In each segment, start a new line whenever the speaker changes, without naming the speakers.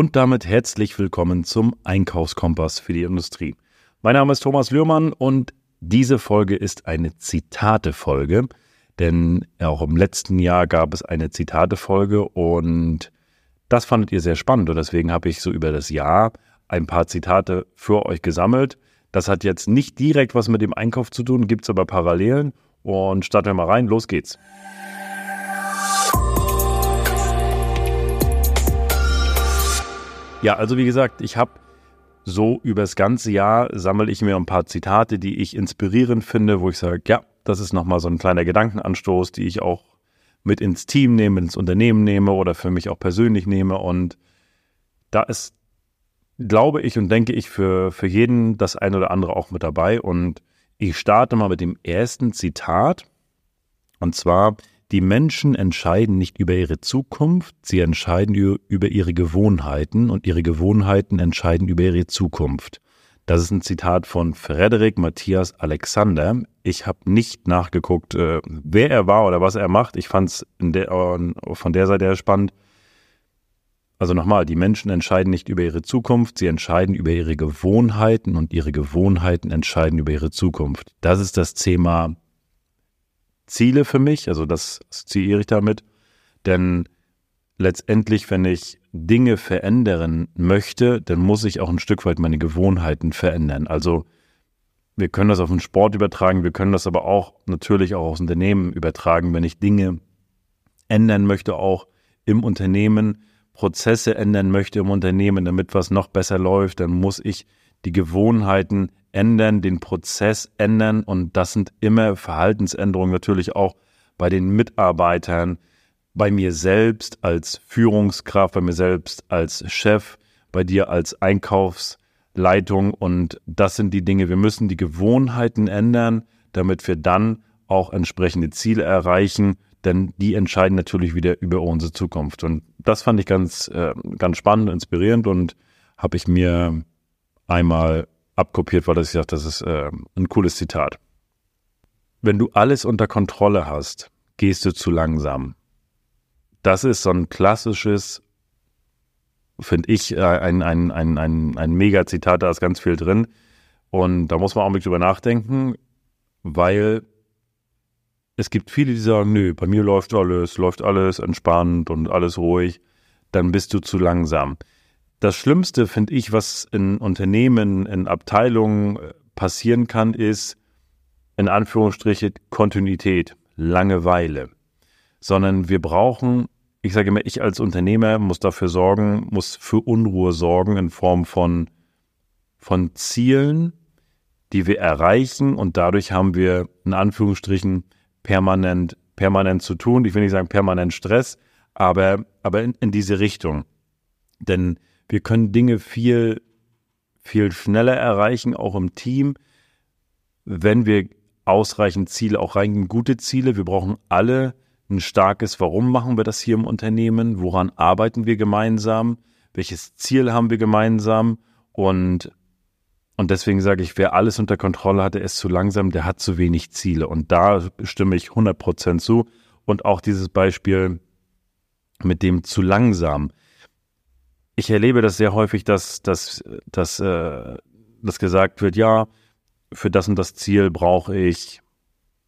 Und damit herzlich willkommen zum Einkaufskompass für die Industrie. Mein Name ist Thomas Lührmann und diese Folge ist eine Zitate-Folge, denn auch im letzten Jahr gab es eine Zitate-Folge und das fandet ihr sehr spannend und deswegen habe ich so über das Jahr ein paar Zitate für euch gesammelt. Das hat jetzt nicht direkt was mit dem Einkauf zu tun, gibt es aber Parallelen und starten wir mal rein, los geht's. Ja, also wie gesagt, ich habe so über das ganze Jahr sammle ich mir ein paar Zitate, die ich inspirierend finde, wo ich sage, ja, das ist nochmal so ein kleiner Gedankenanstoß, die ich auch mit ins Team nehme, ins Unternehmen nehme oder für mich auch persönlich nehme. Und da ist, glaube ich und denke ich, für, für jeden das ein oder andere auch mit dabei. Und ich starte mal mit dem ersten Zitat. Und zwar, die Menschen entscheiden nicht über ihre Zukunft, sie entscheiden über ihre Gewohnheiten und ihre Gewohnheiten entscheiden über ihre Zukunft. Das ist ein Zitat von Frederik Matthias Alexander. Ich habe nicht nachgeguckt, äh, wer er war oder was er macht. Ich fand es von der Seite her spannend. Also nochmal, die Menschen entscheiden nicht über ihre Zukunft, sie entscheiden über ihre Gewohnheiten und ihre Gewohnheiten entscheiden über ihre Zukunft. Das ist das Thema Ziele für mich, also das assoziiere ich damit, denn letztendlich, wenn ich Dinge verändern möchte, dann muss ich auch ein Stück weit meine Gewohnheiten verändern. Also wir können das auf den Sport übertragen, wir können das aber auch natürlich auch aufs Unternehmen übertragen, wenn ich Dinge ändern möchte, auch im Unternehmen, Prozesse ändern möchte im Unternehmen, damit was noch besser läuft, dann muss ich die Gewohnheiten ändern, den Prozess ändern. Und das sind immer Verhaltensänderungen natürlich auch bei den Mitarbeitern, bei mir selbst als Führungskraft, bei mir selbst als Chef, bei dir als Einkaufsleitung. Und das sind die Dinge, wir müssen die Gewohnheiten ändern, damit wir dann auch entsprechende Ziele erreichen, denn die entscheiden natürlich wieder über unsere Zukunft. Und das fand ich ganz äh, ganz spannend, inspirierend und habe ich mir einmal abkopiert, weil ich dachte, das ist äh, ein cooles Zitat. Wenn du alles unter Kontrolle hast, gehst du zu langsam. Das ist so ein klassisches, finde ich, äh, ein, ein, ein, ein, ein Mega-Zitat, da ist ganz viel drin. Und da muss man auch mit drüber nachdenken, weil es gibt viele, die sagen, nö, bei mir läuft alles, läuft alles entspannt und alles ruhig, dann bist du zu langsam. Das Schlimmste, finde ich, was in Unternehmen, in Abteilungen äh, passieren kann, ist, in Anführungsstriche, Kontinuität, Langeweile. Sondern wir brauchen, ich sage immer, ich als Unternehmer muss dafür sorgen, muss für Unruhe sorgen in Form von, von Zielen, die wir erreichen und dadurch haben wir in Anführungsstrichen permanent, permanent zu tun. Ich will nicht sagen permanent Stress, aber, aber in, in diese Richtung. Denn wir können Dinge viel, viel schneller erreichen, auch im Team, wenn wir ausreichend Ziele auch reingehen, gute Ziele. Wir brauchen alle ein starkes Warum machen wir das hier im Unternehmen? Woran arbeiten wir gemeinsam? Welches Ziel haben wir gemeinsam? Und, und deswegen sage ich, wer alles unter Kontrolle hat, der ist zu langsam, der hat zu wenig Ziele. Und da stimme ich 100% zu. Und auch dieses Beispiel mit dem zu langsam ich erlebe das sehr häufig, dass, dass, dass, äh, dass gesagt wird, ja, für das und das Ziel brauche ich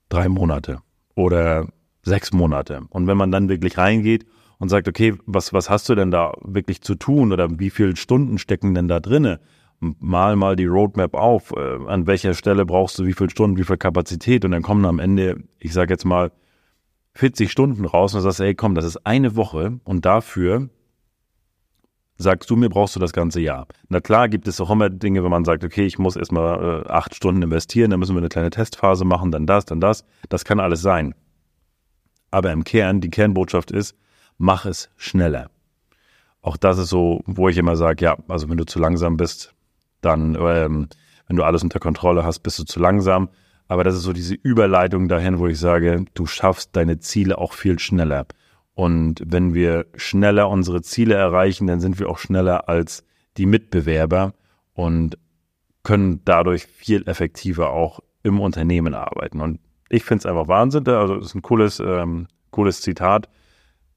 drei Monate oder sechs Monate. Und wenn man dann wirklich reingeht und sagt, okay, was, was hast du denn da wirklich zu tun oder wie viele Stunden stecken denn da drinne? Mal mal die Roadmap auf, äh, an welcher Stelle brauchst du wie viele Stunden, wie viel Kapazität und dann kommen am Ende, ich sage jetzt mal, 40 Stunden raus und sagst, ey, komm, das ist eine Woche und dafür sagst du mir, brauchst du das ganze Jahr. Na klar gibt es auch immer Dinge, wenn man sagt, okay, ich muss erstmal äh, acht Stunden investieren, dann müssen wir eine kleine Testphase machen, dann das, dann das. Das kann alles sein. Aber im Kern, die Kernbotschaft ist, mach es schneller. Auch das ist so, wo ich immer sage, ja, also wenn du zu langsam bist, dann, ähm, wenn du alles unter Kontrolle hast, bist du zu langsam. Aber das ist so diese Überleitung dahin, wo ich sage, du schaffst deine Ziele auch viel schneller. Und wenn wir schneller unsere Ziele erreichen, dann sind wir auch schneller als die Mitbewerber und können dadurch viel effektiver auch im Unternehmen arbeiten. Und ich finde es einfach Wahnsinn. Also es ist ein cooles, ähm, cooles Zitat.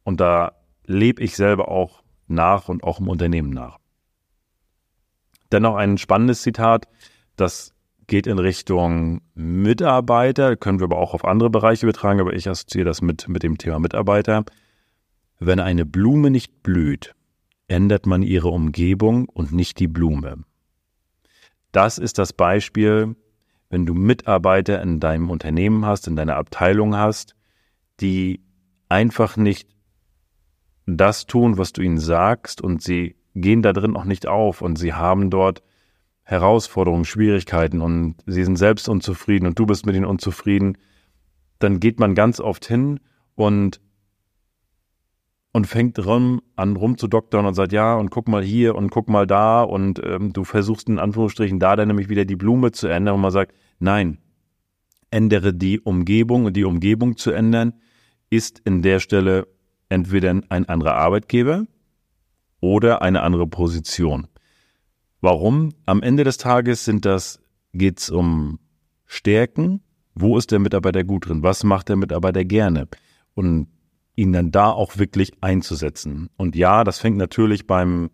Und da lebe ich selber auch nach und auch im Unternehmen nach. Dennoch ein spannendes Zitat, das geht in Richtung Mitarbeiter, können wir aber auch auf andere Bereiche übertragen, aber ich assoziiere das mit, mit dem Thema Mitarbeiter. Wenn eine Blume nicht blüht, ändert man ihre Umgebung und nicht die Blume. Das ist das Beispiel, wenn du Mitarbeiter in deinem Unternehmen hast, in deiner Abteilung hast, die einfach nicht das tun, was du ihnen sagst und sie gehen da drin auch nicht auf und sie haben dort Herausforderungen, Schwierigkeiten und sie sind selbst unzufrieden und du bist mit ihnen unzufrieden, dann geht man ganz oft hin und und fängt rum, an rumzudoktern und sagt, ja, und guck mal hier und guck mal da und ähm, du versuchst in Anführungsstrichen da dann nämlich wieder die Blume zu ändern und man sagt, nein, ändere die Umgebung und die Umgebung zu ändern ist in der Stelle entweder ein anderer Arbeitgeber oder eine andere Position. Warum? Am Ende des Tages sind das, geht's um Stärken. Wo ist der Mitarbeiter gut drin? Was macht der Mitarbeiter gerne? Und ihn dann da auch wirklich einzusetzen. Und ja, das fängt natürlich beim,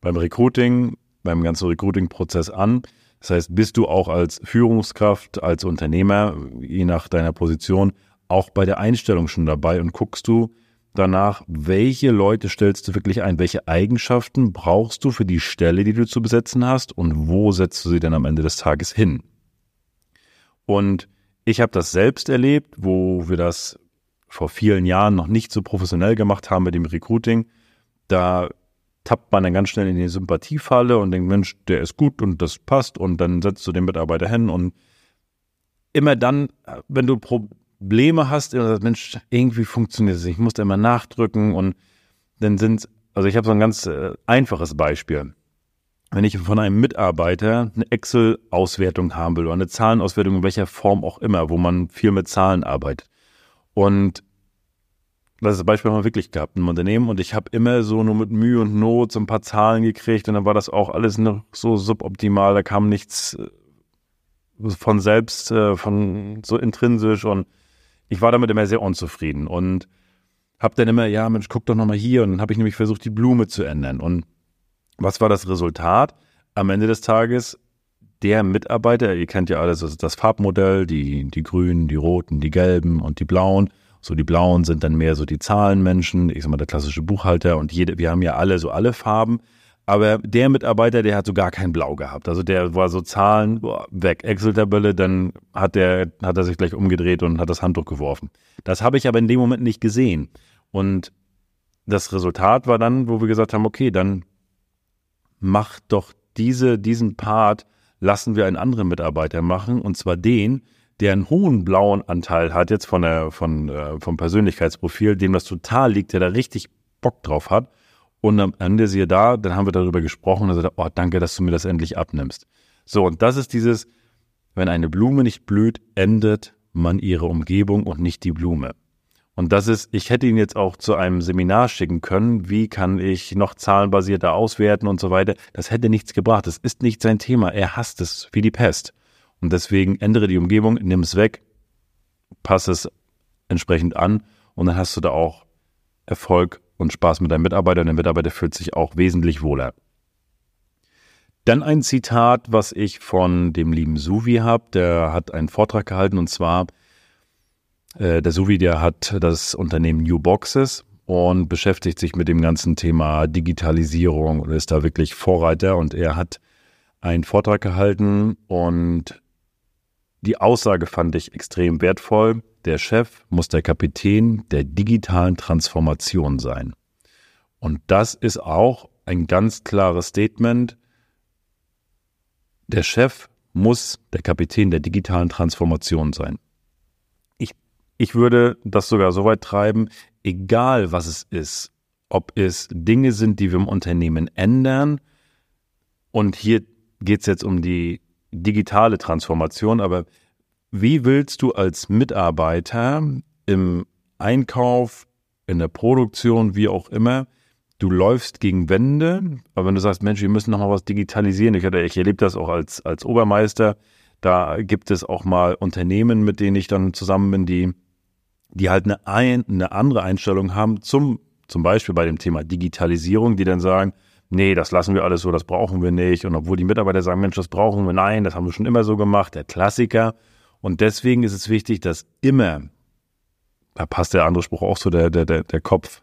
beim Recruiting, beim ganzen Recruiting-Prozess an. Das heißt, bist du auch als Führungskraft, als Unternehmer, je nach deiner Position, auch bei der Einstellung schon dabei und guckst du, danach, welche Leute stellst du wirklich ein, welche Eigenschaften brauchst du für die Stelle, die du zu besetzen hast und wo setzt du sie dann am Ende des Tages hin. Und ich habe das selbst erlebt, wo wir das vor vielen Jahren noch nicht so professionell gemacht haben mit dem Recruiting. Da tappt man dann ganz schnell in die Sympathiefalle und denkt, Mensch, der ist gut und das passt und dann setzt du den Mitarbeiter hin und immer dann, wenn du Probleme hast, und sagst, Mensch, irgendwie funktioniert es nicht, ich muss da immer nachdrücken und dann sind, also ich habe so ein ganz äh, einfaches Beispiel. Wenn ich von einem Mitarbeiter eine Excel-Auswertung haben will oder eine Zahlenauswertung in welcher Form auch immer, wo man viel mit Zahlen arbeitet. Und das Beispiel haben wir wirklich gehabt im Unternehmen. Und ich habe immer so nur mit Mühe und Not so ein paar Zahlen gekriegt. Und dann war das auch alles noch so suboptimal, da kam nichts äh, von selbst, äh, von so intrinsisch. Und ich war damit immer sehr unzufrieden. Und habe dann immer, ja Mensch, guck doch nochmal hier. Und dann habe ich nämlich versucht, die Blume zu ändern. Und was war das Resultat? Am Ende des Tages, der Mitarbeiter, ihr kennt ja alles, das, das Farbmodell, die, die grünen, die roten, die gelben und die blauen. So die blauen sind dann mehr so die Zahlenmenschen, ich sag mal der klassische Buchhalter und jede, wir haben ja alle so alle Farben. Aber der Mitarbeiter, der hat so gar kein Blau gehabt. Also der war so Zahlen, boah, weg, Excel-Tabelle, dann hat der, hat er sich gleich umgedreht und hat das Handtuch geworfen. Das habe ich aber in dem Moment nicht gesehen. Und das Resultat war dann, wo wir gesagt haben, okay, dann mach doch diese, diesen Part, lassen wir einen anderen Mitarbeiter machen, und zwar den, der einen hohen blauen Anteil hat, jetzt von der, von, äh, vom Persönlichkeitsprofil, dem das total liegt, der da richtig Bock drauf hat und am Ende siehe da, dann haben wir darüber gesprochen und er sagt, oh, danke, dass du mir das endlich abnimmst. So, und das ist dieses, wenn eine Blume nicht blüht, endet man ihre Umgebung und nicht die Blume. Und das ist, ich hätte ihn jetzt auch zu einem Seminar schicken können, wie kann ich noch zahlenbasierter auswerten und so weiter. Das hätte nichts gebracht. Das ist nicht sein Thema. Er hasst es wie die Pest. Und deswegen ändere die Umgebung, nimm es weg, passe es entsprechend an und dann hast du da auch Erfolg und Spaß mit deinem Mitarbeiter und der Mitarbeiter fühlt sich auch wesentlich wohler. Dann ein Zitat, was ich von dem lieben Suvi habe. Der hat einen Vortrag gehalten und zwar, äh, der Suvi, der hat das Unternehmen New Boxes und beschäftigt sich mit dem ganzen Thema Digitalisierung und ist da wirklich Vorreiter und er hat einen Vortrag gehalten und die Aussage fand ich extrem wertvoll. Der Chef muss der Kapitän der digitalen Transformation sein. Und das ist auch ein ganz klares Statement. Der Chef muss der Kapitän der digitalen Transformation sein. Ich, würde das sogar so weit treiben, egal was es ist, ob es Dinge sind, die wir im Unternehmen ändern, und hier geht es jetzt um die digitale Transformation, aber wie willst du als Mitarbeiter im Einkauf, in der Produktion, wie auch immer, du läufst gegen Wände, aber wenn du sagst, Mensch, wir müssen noch mal was digitalisieren, ich, ich erlebe das auch als, als Obermeister, da gibt es auch mal Unternehmen, mit denen ich dann zusammen bin, die, die halt eine, ein, eine andere Einstellung haben zum, zum Beispiel bei dem Thema Digitalisierung, die dann sagen, nee, das lassen wir alles so, das brauchen wir nicht. Und obwohl die Mitarbeiter sagen, Mensch, das brauchen wir, nein, das haben wir schon immer so gemacht, der Klassiker. Und deswegen ist es wichtig, dass immer, da passt der andere Spruch auch so, der, der, der, der Kopf,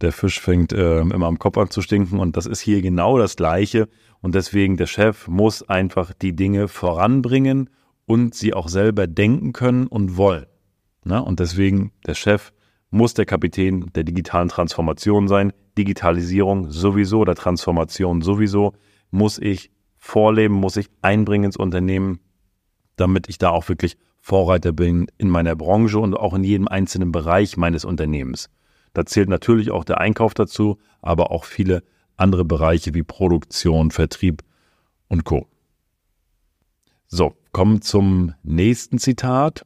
der Fisch fängt äh, immer am Kopf an zu stinken. Und das ist hier genau das Gleiche. Und deswegen, der Chef muss einfach die Dinge voranbringen und sie auch selber denken können und wollen. Na? Und deswegen, der Chef muss der Kapitän der digitalen Transformation sein. Digitalisierung sowieso oder Transformation sowieso muss ich vorleben, muss ich einbringen ins Unternehmen, damit ich da auch wirklich Vorreiter bin in meiner Branche und auch in jedem einzelnen Bereich meines Unternehmens. Da zählt natürlich auch der Einkauf dazu, aber auch viele andere Bereiche wie Produktion, Vertrieb und Co. So, kommen zum nächsten Zitat.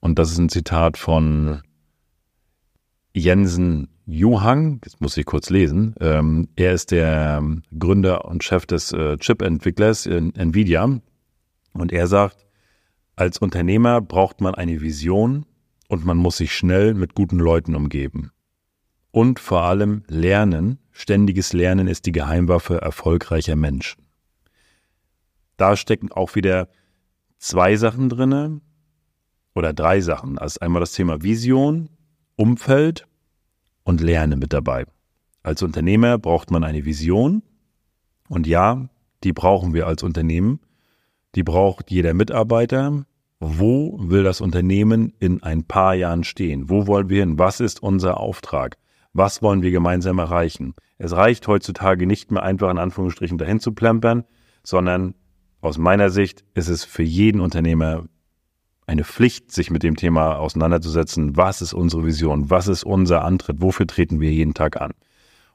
Und das ist ein Zitat von Jensen Juhang. Das muss ich kurz lesen. Ähm, er ist der Gründer und Chef des äh, Chip-Entwicklers in Nvidia. Und er sagt, als Unternehmer braucht man eine Vision und man muss sich schnell mit guten Leuten umgeben. Und vor allem lernen. Ständiges Lernen ist die Geheimwaffe erfolgreicher Menschen. Da stecken auch wieder zwei Sachen drinne oder drei Sachen. Also einmal das Thema Vision, Umfeld und Lerne mit dabei. Als Unternehmer braucht man eine Vision und ja, die brauchen wir als Unternehmen. Die braucht jeder Mitarbeiter. Wo will das Unternehmen in ein paar Jahren stehen? Wo wollen wir hin? Was ist unser Auftrag? Was wollen wir gemeinsam erreichen? Es reicht heutzutage nicht mehr einfach in Anführungsstrichen dahin zu plempern, sondern aus meiner Sicht ist es für jeden Unternehmer eine Pflicht, sich mit dem Thema auseinanderzusetzen. Was ist unsere Vision? Was ist unser Antritt? Wofür treten wir jeden Tag an?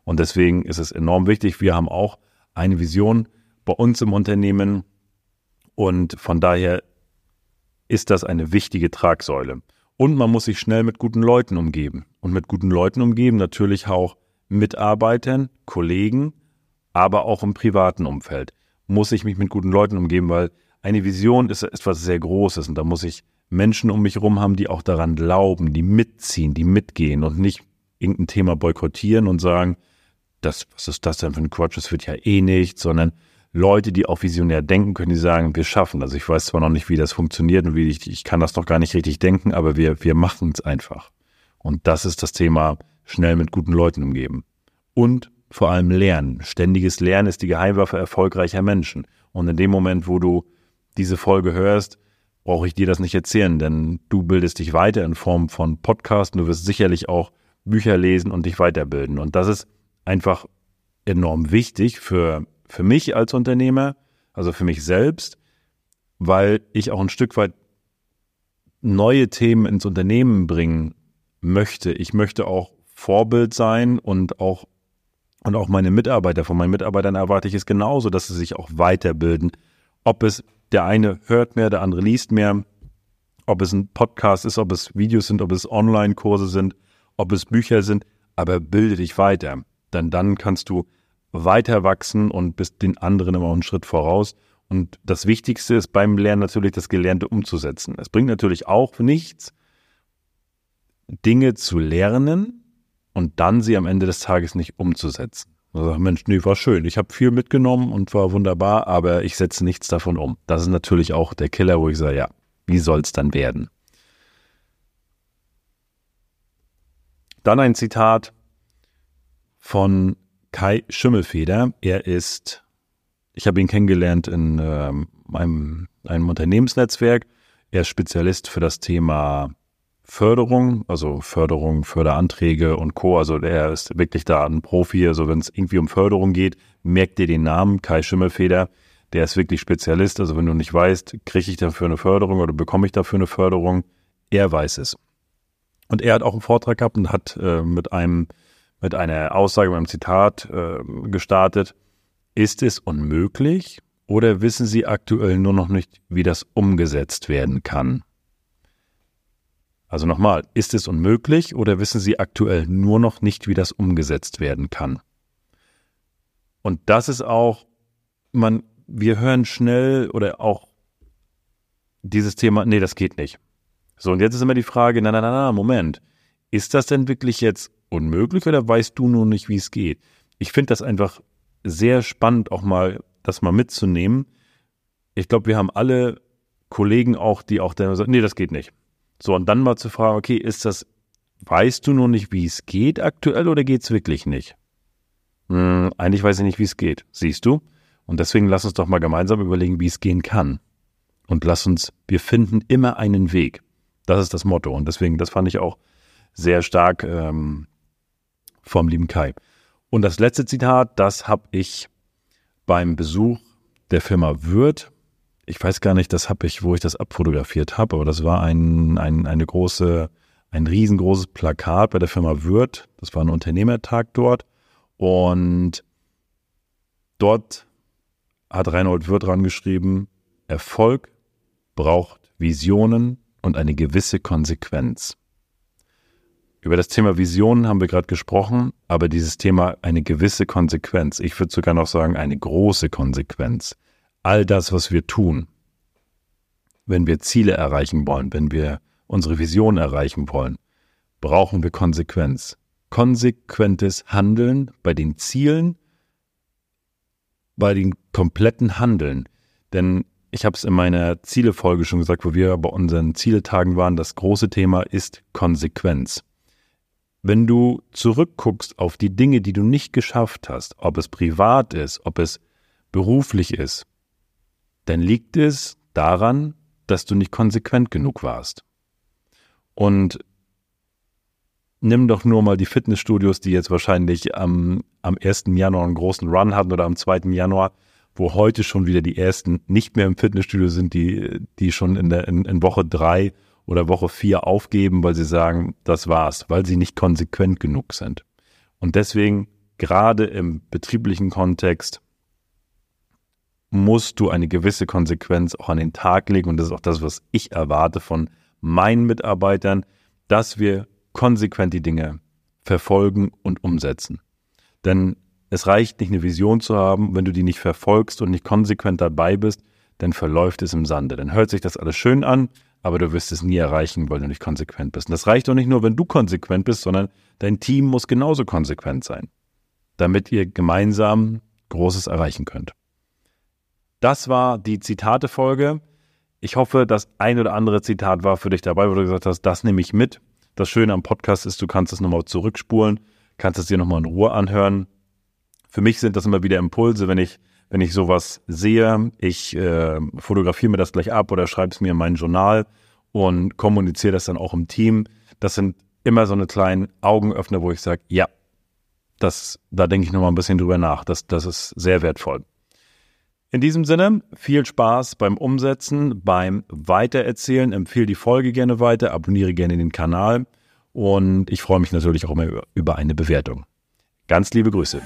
Und deswegen ist es enorm wichtig. Wir haben auch eine Vision bei uns im Unternehmen und von daher ist das eine wichtige Tragsäule. Und man muss sich schnell mit guten Leuten umgeben. Und mit guten Leuten umgeben natürlich auch Mitarbeitern, Kollegen, aber auch im privaten Umfeld muss ich mich mit guten Leuten umgeben, weil eine Vision ist etwas sehr Großes und da muss ich Menschen um mich herum haben, die auch daran glauben, die mitziehen, die mitgehen und nicht irgendein Thema boykottieren und sagen, das, was ist das denn für ein Quatsch, das wird ja eh nicht, sondern Leute, die auch visionär denken können, die sagen, wir schaffen das. Ich weiß zwar noch nicht, wie das funktioniert und wie ich, ich kann das noch gar nicht richtig denken, aber wir, wir machen es einfach. Und das ist das Thema, schnell mit guten Leuten umgeben. Und vor allem Lernen. Ständiges Lernen ist die Geheimwaffe erfolgreicher Menschen. Und in dem Moment, wo du diese Folge hörst, brauche ich dir das nicht erzählen, denn du bildest dich weiter in Form von Podcasts. Du wirst sicherlich auch Bücher lesen und dich weiterbilden. Und das ist einfach enorm wichtig für, für mich als Unternehmer, also für mich selbst, weil ich auch ein Stück weit neue Themen ins Unternehmen bringen möchte. Ich möchte auch Vorbild sein und auch und auch meine Mitarbeiter, von meinen Mitarbeitern erwarte ich es genauso, dass sie sich auch weiterbilden. Ob es der eine hört mehr, der andere liest mehr, ob es ein Podcast ist, ob es Videos sind, ob es Online-Kurse sind, ob es Bücher sind, aber bilde dich weiter. Denn dann kannst du weiter wachsen und bist den anderen immer einen Schritt voraus. Und das Wichtigste ist beim Lernen natürlich das Gelernte umzusetzen. Es bringt natürlich auch nichts, Dinge zu lernen, und dann sie am Ende des Tages nicht umzusetzen. Also, Mensch, nee, war schön. Ich habe viel mitgenommen und war wunderbar, aber ich setze nichts davon um. Das ist natürlich auch der Killer, wo ich sage, ja, wie soll es dann werden? Dann ein Zitat von Kai Schimmelfeder. Er ist, ich habe ihn kennengelernt in äh, einem, einem Unternehmensnetzwerk. Er ist Spezialist für das Thema Förderung, also Förderung, Förderanträge und Co. Also der ist wirklich da ein Profi. Also wenn es irgendwie um Förderung geht, merkt ihr den Namen Kai Schimmelfeder. Der ist wirklich Spezialist. Also wenn du nicht weißt, kriege ich dafür eine Förderung oder bekomme ich dafür eine Förderung, er weiß es. Und er hat auch einen Vortrag gehabt und hat äh, mit einem mit einer Aussage, mit einem Zitat äh, gestartet. Ist es unmöglich oder wissen Sie aktuell nur noch nicht, wie das umgesetzt werden kann? Also nochmal, ist es unmöglich oder wissen Sie aktuell nur noch nicht, wie das umgesetzt werden kann? Und das ist auch, man, wir hören schnell oder auch dieses Thema, nee, das geht nicht. So, und jetzt ist immer die Frage, na, na, na, na, Moment. Ist das denn wirklich jetzt unmöglich oder weißt du nur nicht, wie es geht? Ich finde das einfach sehr spannend, auch mal das mal mitzunehmen. Ich glaube, wir haben alle Kollegen auch, die auch dann sagen, nee, das geht nicht. So, und dann mal zu fragen, okay, ist das, weißt du nur nicht, wie es geht aktuell oder geht es wirklich nicht? Hm, eigentlich weiß ich nicht, wie es geht. Siehst du? Und deswegen lass uns doch mal gemeinsam überlegen, wie es gehen kann. Und lass uns, wir finden immer einen Weg. Das ist das Motto. Und deswegen, das fand ich auch sehr stark ähm, vom lieben Kai. Und das letzte Zitat, das habe ich beim Besuch der Firma Würth. Ich weiß gar nicht, das habe ich, wo ich das abfotografiert habe, aber das war ein, ein, eine große, ein riesengroßes Plakat bei der Firma Würth. Das war ein Unternehmertag dort. Und dort hat Reinhold Wirth dran geschrieben, Erfolg braucht Visionen und eine gewisse Konsequenz. Über das Thema Visionen haben wir gerade gesprochen, aber dieses Thema eine gewisse Konsequenz, ich würde sogar noch sagen eine große Konsequenz. All das, was wir tun, wenn wir Ziele erreichen wollen, wenn wir unsere Vision erreichen wollen, brauchen wir Konsequenz konsequentes Handeln bei den Zielen, bei den kompletten Handeln. Denn ich habe es in meiner Zielefolge schon gesagt, wo wir bei unseren Zieletagen waren, das große Thema ist Konsequenz. Wenn du zurückguckst auf die Dinge, die du nicht geschafft hast, ob es privat ist, ob es beruflich ist, dann liegt es daran, dass du nicht konsequent genug warst. Und nimm doch nur mal die Fitnessstudios, die jetzt wahrscheinlich am, am 1. Januar einen großen Run hatten oder am 2. Januar, wo heute schon wieder die ersten nicht mehr im Fitnessstudio sind, die, die schon in, der, in, in Woche drei oder Woche vier aufgeben, weil sie sagen, das war's, weil sie nicht konsequent genug sind. Und deswegen, gerade im betrieblichen Kontext, musst du eine gewisse Konsequenz auch an den Tag legen. Und das ist auch das, was ich erwarte von meinen Mitarbeitern, dass wir konsequent die Dinge verfolgen und umsetzen. Denn es reicht nicht, eine Vision zu haben, wenn du die nicht verfolgst und nicht konsequent dabei bist, dann verläuft es im Sande. Dann hört sich das alles schön an, aber du wirst es nie erreichen, weil du nicht konsequent bist. Und das reicht doch nicht nur, wenn du konsequent bist, sondern dein Team muss genauso konsequent sein, damit ihr gemeinsam Großes erreichen könnt. Das war die Zitate-Folge. Ich hoffe, das ein oder andere Zitat war für dich dabei, wo du gesagt hast, das nehme ich mit. Das Schöne am Podcast ist, du kannst es nochmal zurückspulen, kannst es dir nochmal in Ruhe anhören. Für mich sind das immer wieder Impulse, wenn ich, wenn ich sowas sehe. Ich äh, fotografiere mir das gleich ab oder schreibe es mir in mein Journal und kommuniziere das dann auch im Team. Das sind immer so eine kleinen Augenöffner, wo ich sage, ja, das, da denke ich nochmal ein bisschen drüber nach. Das, das ist sehr wertvoll. In diesem Sinne, viel Spaß beim Umsetzen, beim Weitererzählen. Empfehle die Folge gerne weiter, abonniere gerne den Kanal und ich freue mich natürlich auch immer über eine Bewertung. Ganz liebe Grüße.